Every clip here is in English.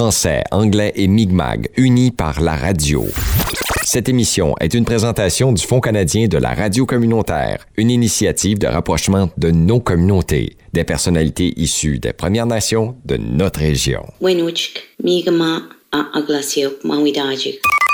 Français, anglais et Mi'kmaq, unis par la radio. Cette émission est une présentation du Fonds canadien de la radio communautaire, une initiative de rapprochement de nos communautés, des personnalités issues des Premières Nations de notre région.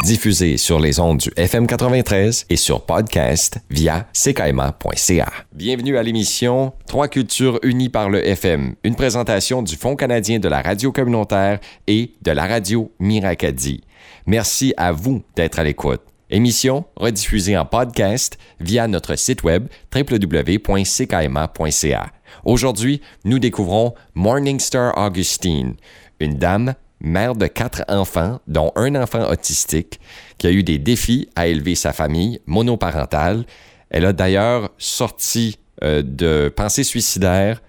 Diffusé sur les ondes du FM 93 et sur podcast via ckaima.ca. Bienvenue à l'émission Trois cultures unies par le FM, une présentation du Fonds canadien de la radio communautaire et de la radio Miracadi. Merci à vous d'être à l'écoute. Émission rediffusée en podcast via notre site web www.ckma.ca. Aujourd'hui, nous découvrons Morningstar Augustine, une dame mère de quatre enfants, dont un enfant autistique, qui a eu des défis à élever sa famille monoparentale. Elle a d'ailleurs sorti euh, de pensées suicidaires,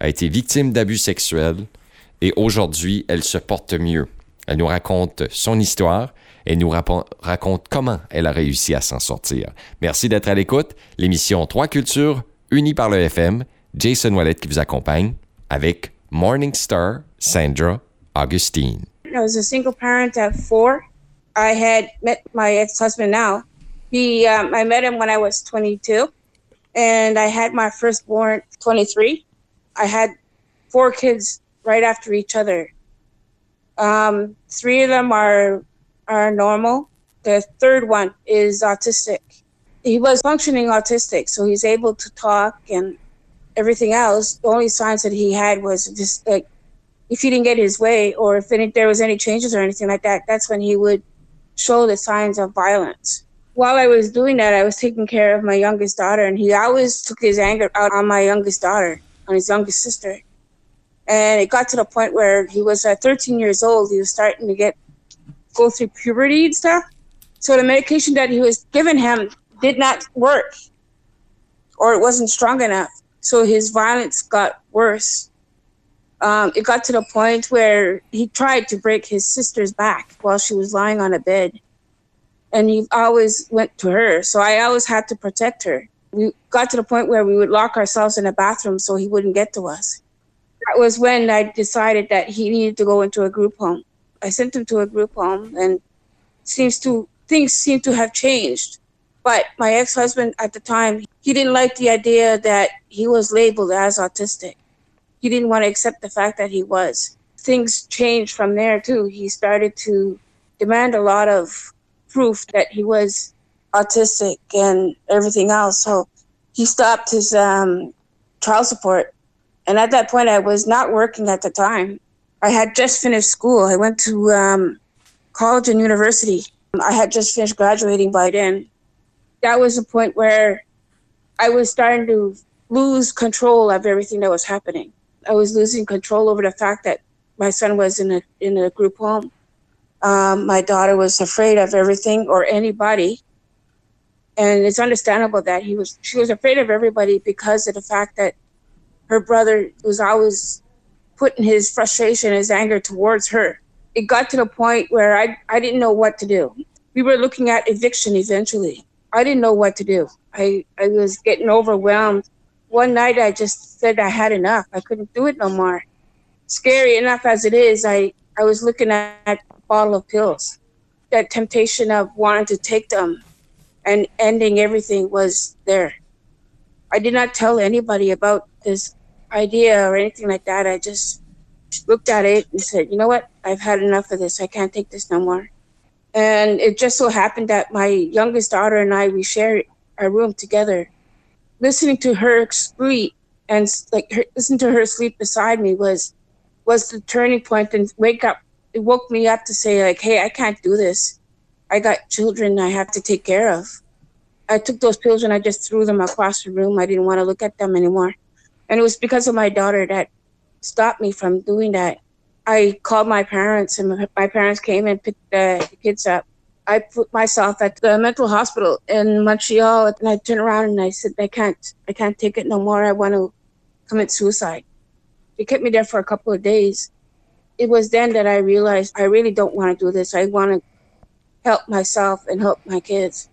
a été victime d'abus sexuels et aujourd'hui, elle se porte mieux. Elle nous raconte son histoire et nous raconte comment elle a réussi à s'en sortir. Merci d'être à l'écoute. L'émission Trois cultures unies par le FM. Jason Wallet qui vous accompagne avec Morningstar Sandra Augustine. I was a single parent at four. I had met my ex-husband now. He, um, I met him when I was 22, and I had my firstborn 23. I had four kids right after each other. Um, three of them are are normal. The third one is autistic. He was functioning autistic, so he's able to talk and everything else. The only signs that he had was just like if he didn't get his way or if any, there was any changes or anything like that, that's when he would show the signs of violence. While I was doing that, I was taking care of my youngest daughter, and he always took his anger out on my youngest daughter, on his youngest sister. And it got to the point where he was uh, 13 years old. He was starting to get go through puberty and stuff. So the medication that he was giving him did not work, or it wasn't strong enough. So his violence got worse um, it got to the point where he tried to break his sister's back while she was lying on a bed. And he always went to her. So I always had to protect her. We got to the point where we would lock ourselves in a bathroom so he wouldn't get to us. That was when I decided that he needed to go into a group home. I sent him to a group home and seems to things seem to have changed. But my ex-husband at the time, he didn't like the idea that he was labeled as autistic he didn't want to accept the fact that he was. Things changed from there too. He started to demand a lot of proof that he was autistic and everything else. So he stopped his um, support. And at that point, I was not working at the time. I had just finished school. I went to um, college and university. I had just finished graduating by then. That was the point where I was starting to lose control of everything that was happening. I was losing control over the fact that my son was in a in a group home. Um, my daughter was afraid of everything or anybody, and it's understandable that he was. She was afraid of everybody because of the fact that her brother was always putting his frustration, his anger towards her. It got to the point where I I didn't know what to do. We were looking at eviction eventually. I didn't know what to do. I I was getting overwhelmed one night I just said I had enough. I couldn't do it no more. Scary enough as it is, I, I was looking at a bottle of pills. That temptation of wanting to take them and ending everything was there. I did not tell anybody about this idea or anything like that. I just looked at it and said, you know what? I've had enough of this. I can't take this no more. And it just so happened that my youngest daughter and I, we shared a room together listening to her sleep and like her, listen to her sleep beside me was was the turning point and wake up it woke me up to say like hey i can't do this. I got children i have to take care of. I took those pills and i just threw them across the room. I didn't want to look at them anymore. And it was because of my daughter that stopped me from doing that. I called my parents and my parents came and picked the kids up I put myself at the mental hospital in Montreal and I turned around and I said, I can't, I can't take it no more. I want to commit suicide. They kept me there for a couple of days. It was then that I realized I really don't want to do this. I want to help myself and help my kids.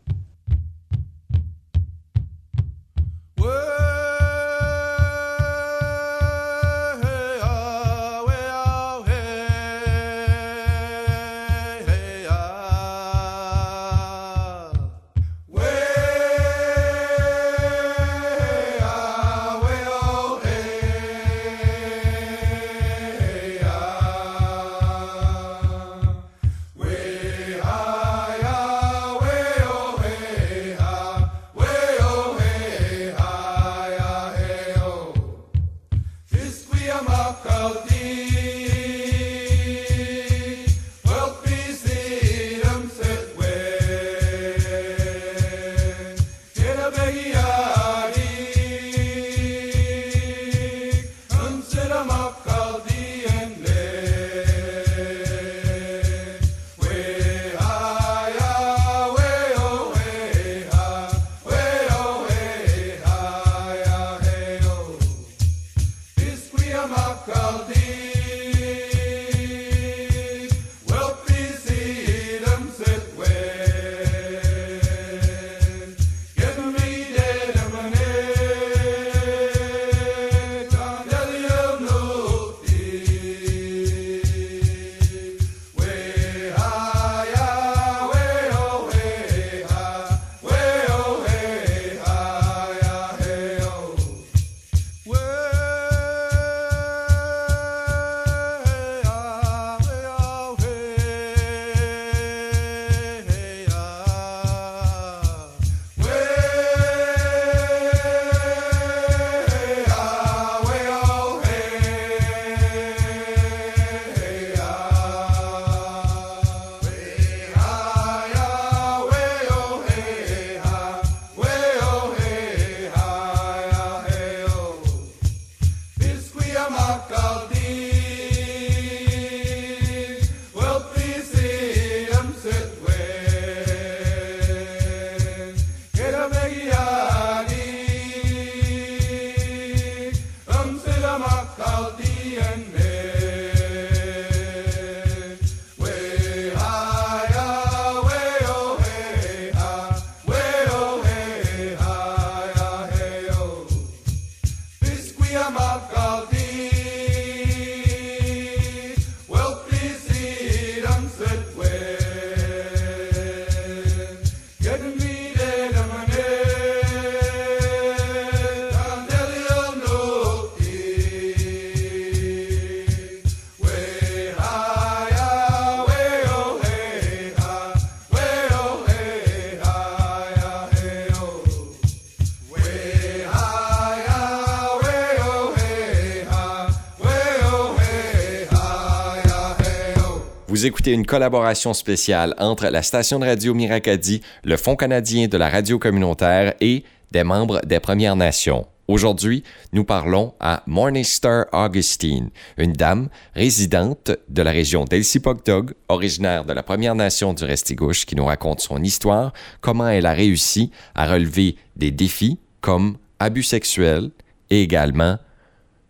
Une collaboration spéciale entre la station de radio Miracadi, le Fonds canadien de la radio communautaire et des membres des Premières Nations. Aujourd'hui, nous parlons à Morningstar Augustine, une dame résidente de la région d'Elsipogtog, originaire de la Première Nation du Restigouche, qui nous raconte son histoire, comment elle a réussi à relever des défis comme abus sexuels et également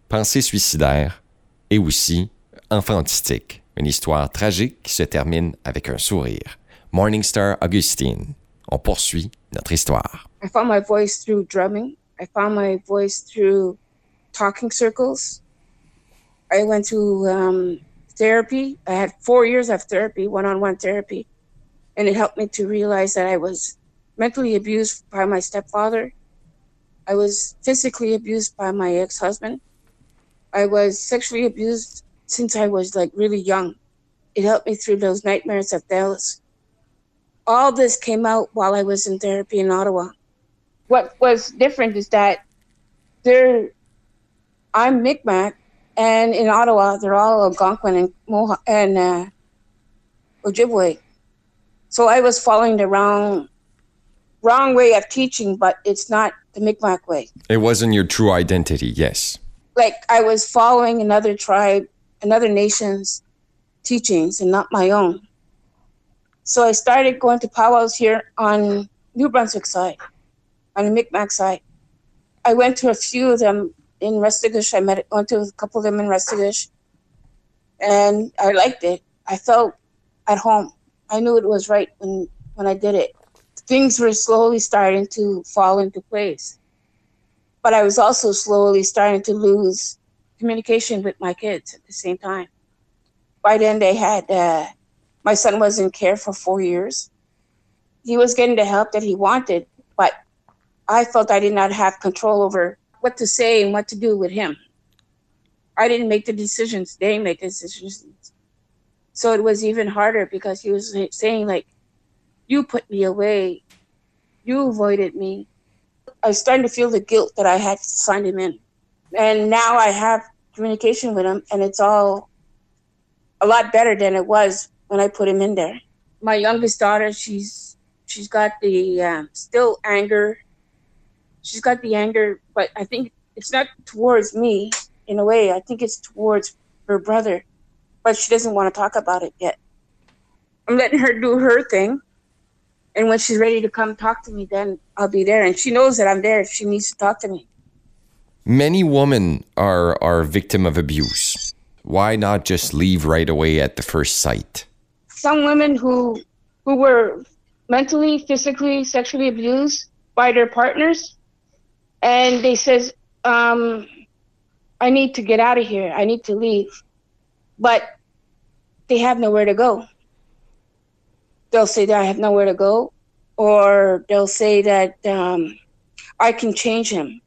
pensée suicidaire et aussi enfantistique. Une histoire tragique qui se termine avec un sourire. Morningstar Augustine. On poursuit notre histoire. I found my voice through drumming. I found my voice through talking circles. I went to um, therapy. I had four years of therapy, one on one therapy. And it helped me to realize that I was mentally abused by my stepfather. I was physically abused by my ex husband. I was sexually abused since I was like really young. It helped me through those nightmares of Dallas. All this came out while I was in therapy in Ottawa. What was different is that there, I'm Mi'kmaq, and in Ottawa they're all Algonquin and Mohawk and uh, Ojibwe. So I was following the wrong, wrong way of teaching, but it's not the Mi'kmaq way. It wasn't your true identity, yes. Like I was following another tribe, another nation's teachings, and not my own. So I started going to powwows here on New Brunswick side, on the Mi'kmaq side. I went to a few of them in Restigouche. I met went to a couple of them in Restigouche, and I liked it. I felt at home. I knew it was right when when I did it. Things were slowly starting to fall into place, but I was also slowly starting to lose communication with my kids at the same time. By then, they had uh, my son was in care for four years. He was getting the help that he wanted, but I felt I did not have control over what to say and what to do with him. I didn't make the decisions; they made the decisions. So it was even harder because he was saying like, "You put me away, you avoided me." I starting to feel the guilt that I had signed him in, and now I have communication with him, and it's all a lot better than it was when I put him in there. My youngest daughter, she's she's got the um, still anger. She's got the anger, but I think it's not towards me in a way. I think it's towards her brother, but she doesn't want to talk about it yet. I'm letting her do her thing, and when she's ready to come talk to me, then I'll be there. And she knows that I'm there if she needs to talk to me. Many women are are victim of abuse. Why not just leave right away at the first sight? some women who who were mentally, physically, sexually abused by their partners, and they says, um, "I need to get out of here. I need to leave," but they have nowhere to go. They'll say that I have nowhere to go, or they'll say that um, I can change him.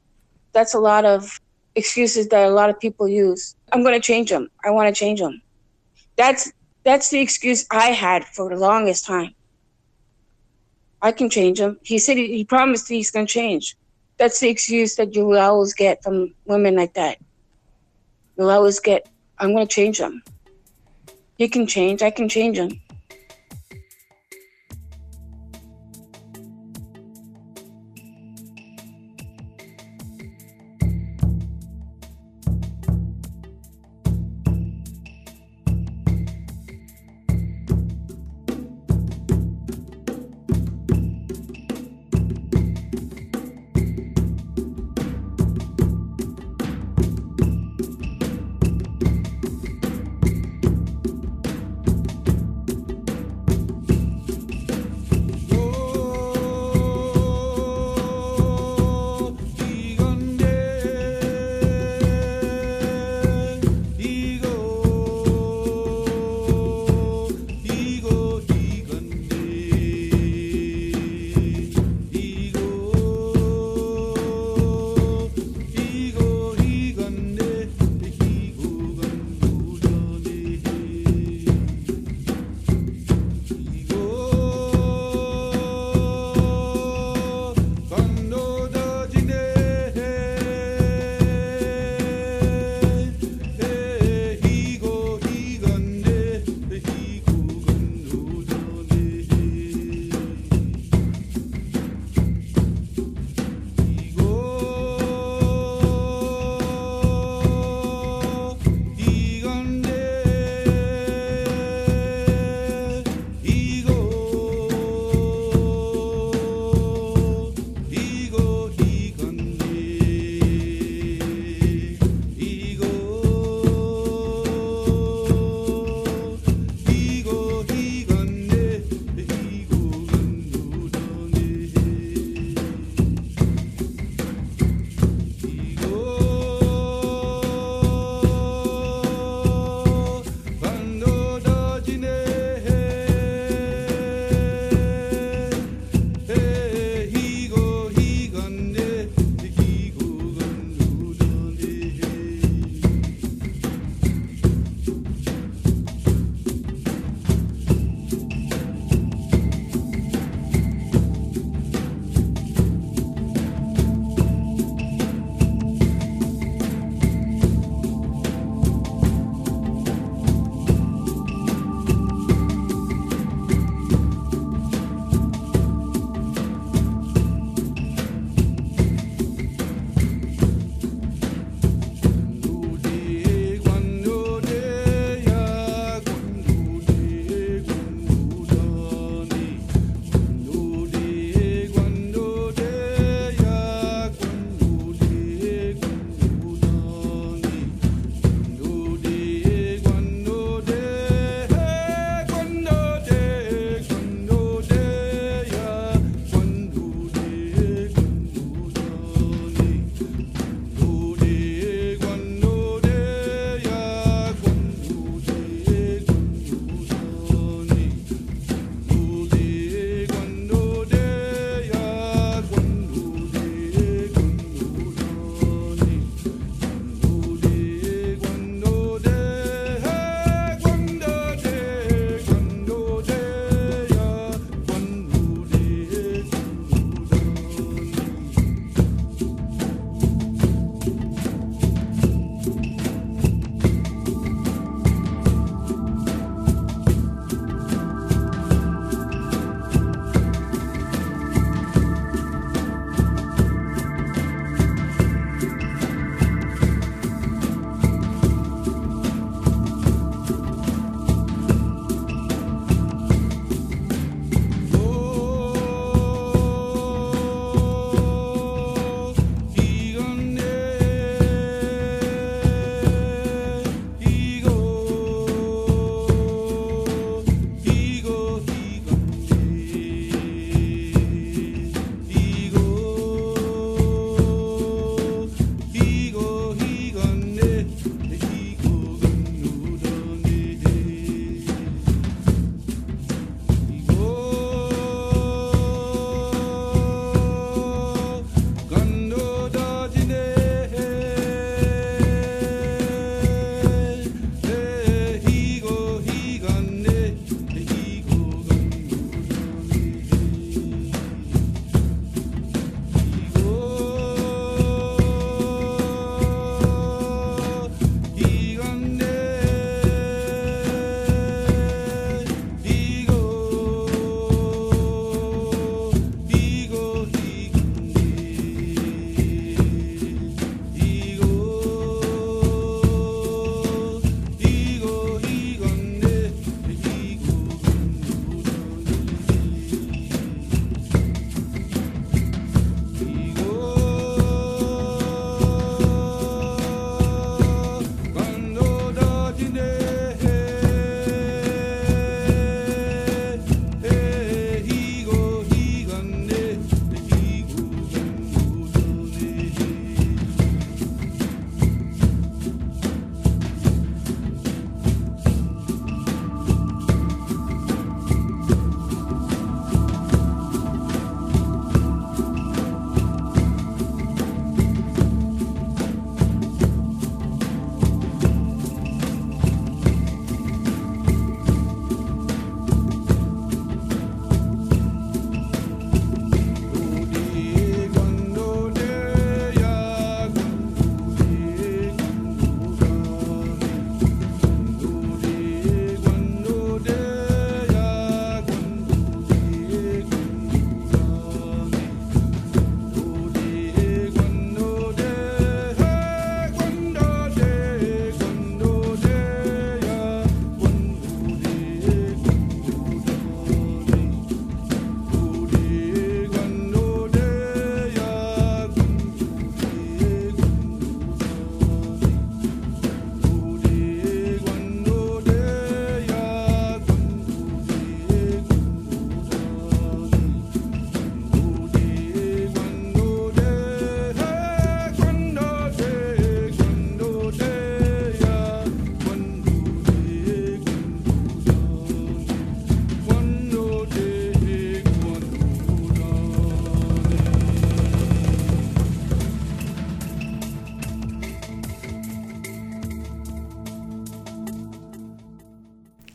That's a lot of excuses that a lot of people use. I'm going to change them. I want to change them. That's that's the excuse I had for the longest time. I can change him. He said he, he promised he's going to change. That's the excuse that you will always get from women like that. You'll always get, I'm going to change him. He can change. I can change him.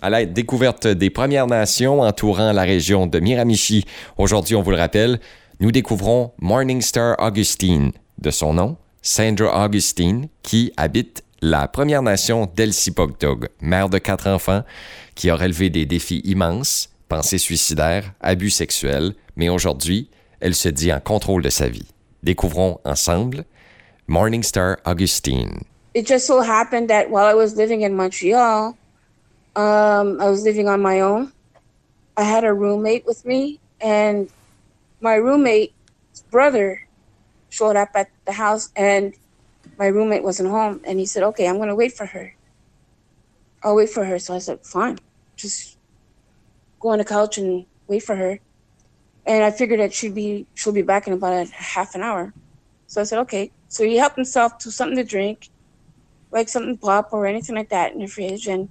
À la découverte des Premières Nations entourant la région de Miramichi. Aujourd'hui, on vous le rappelle, nous découvrons Morningstar Augustine, de son nom, Sandra Augustine, qui habite la Première Nation d'Elsipogtog, mère de quatre enfants, qui a relevé des défis immenses, pensées suicidaires, abus sexuels, mais aujourd'hui, elle se dit en contrôle de sa vie. Découvrons ensemble Morningstar Augustine. It just so happened that while I was living in Montreal, um, I was living on my own. I had a roommate with me, and my roommate's brother showed up at the house, and my roommate wasn't home. And he said, "Okay, I'm going to wait for her. I'll wait for her." So I said, "Fine, just go on the couch and wait for her." And I figured that she'd be she'll be back in about a half an hour. So I said, "Okay." So he helped himself to something to drink, like something pop or anything like that in the fridge, and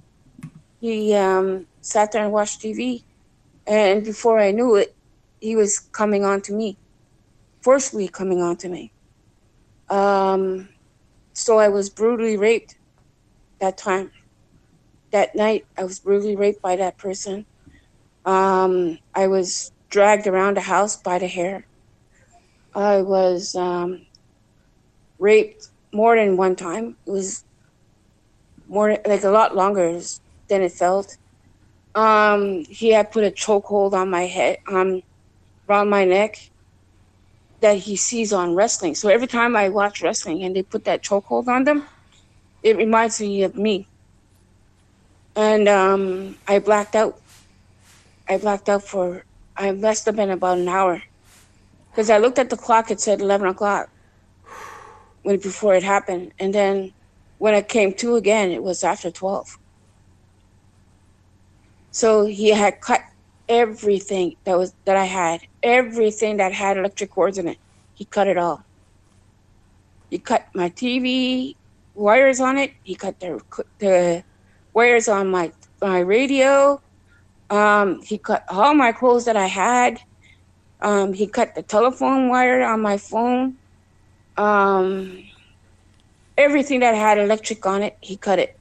he um, sat there and watched TV. And before I knew it, he was coming on to me, forcefully coming on to me. Um, so I was brutally raped that time. That night, I was brutally raped by that person. Um, I was dragged around the house by the hair. I was um, raped more than one time. It was more like a lot longer than it felt. Um, he had put a chokehold on my head, um, around my neck, that he sees on wrestling. So every time I watch wrestling and they put that chokehold on them, it reminds me of me. And um, I blacked out. I blacked out for, I must have been about an hour. Because I looked at the clock, it said 11 o'clock when before it happened. And then when I came to again, it was after 12. So he had cut everything that was that I had, everything that had electric cords in it. He cut it all. He cut my TV wires on it. He cut the the wires on my my radio. Um, he cut all my clothes that I had. Um, he cut the telephone wire on my phone. Um, everything that had electric on it, he cut it.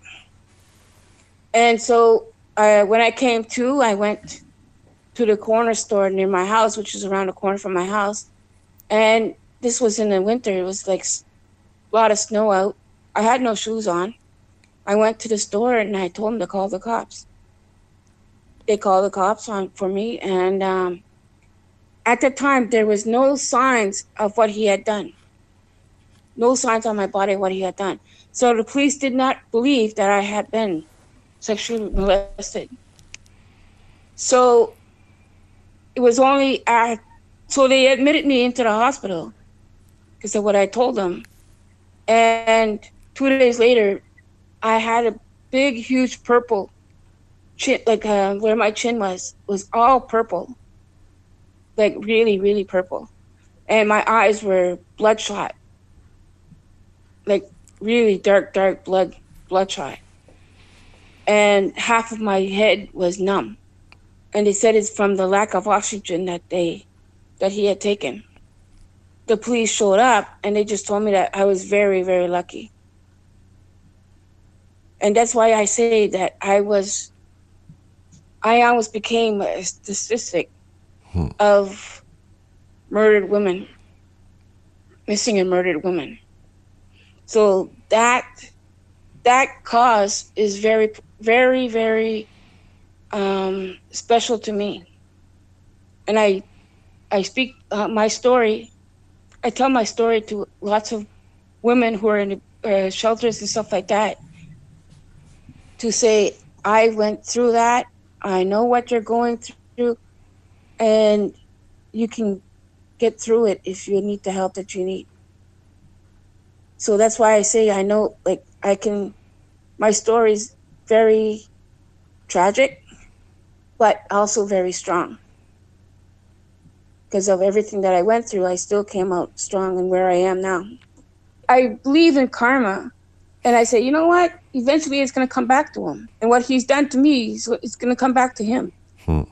And so uh, when I came to, I went to the corner store near my house, which is around the corner from my house. And this was in the winter. It was like a lot of snow out. I had no shoes on. I went to the store and I told them to call the cops. They called the cops on for me, and um, at the time there was no signs of what he had done. No signs on my body what he had done. So the police did not believe that I had been sexually molested. So it was only at, so they admitted me into the hospital because of what I told them. And two days later, I had a big, huge purple chin, like uh, where my chin was, was all purple, like really, really purple. And my eyes were bloodshot, like really dark, dark blood, bloodshot and half of my head was numb. And they said it's from the lack of oxygen that they that he had taken. The police showed up and they just told me that I was very, very lucky. And that's why I say that I was I almost became a statistic hmm. of murdered women, missing and murdered women. So that that cause is very very, very um, special to me. And I, I speak uh, my story. I tell my story to lots of women who are in uh, shelters and stuff like that. To say I went through that. I know what you're going through, and you can get through it if you need the help that you need. So that's why I say I know, like I can. My stories very tragic, but also very strong. Because of everything that I went through, I still came out strong and where I am now. I believe in karma. And I say, you know what? Eventually it's going to come back to him. And what he's done to me, it's going to come back to him. Hmm.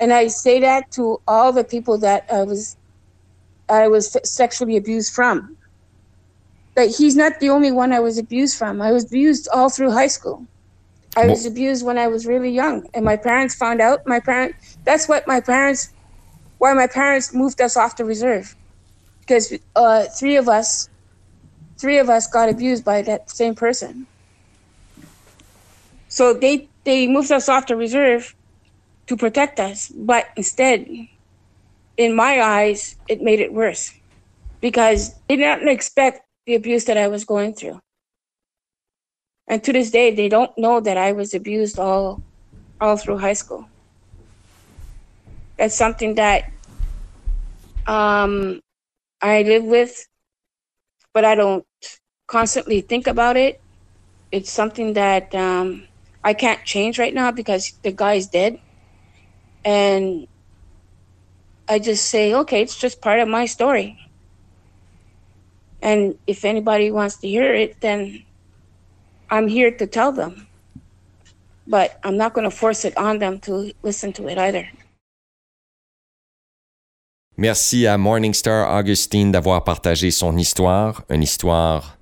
And I say that to all the people that I was I was sexually abused from that he's not the only one I was abused from. I was abused all through high school. I was abused when I was really young, and my parents found out. My parent, that's what my parents, why my parents moved us off the reserve, because uh, three of us, three of us got abused by that same person. So they they moved us off the reserve to protect us, but instead, in my eyes, it made it worse because they didn't expect the abuse that I was going through. And to this day, they don't know that I was abused all, all through high school. That's something that um, I live with, but I don't constantly think about it. It's something that um, I can't change right now because the guy's dead. And I just say, okay, it's just part of my story. And if anybody wants to hear it, then I'm here to tell them. But I'm not going to force it on them to listen to it either. Merci à Morningstar Augustine d'avoir partagé son histoire, une histoire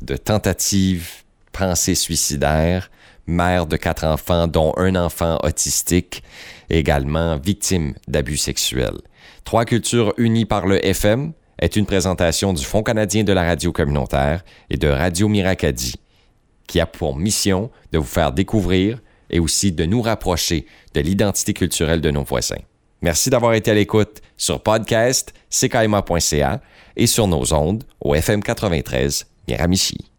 de tentative, pensée suicidaire, mère de quatre enfants, dont un enfant autistique, également victime d'abus sexuels. Trois cultures unies par le FM est une présentation du Fonds canadien de la radio communautaire et de Radio Miracadi, qui a pour mission de vous faire découvrir et aussi de nous rapprocher de l'identité culturelle de nos voisins. Merci d'avoir été à l'écoute sur podcast, ckaima.ca et sur nos ondes au FM 93 Miramichi.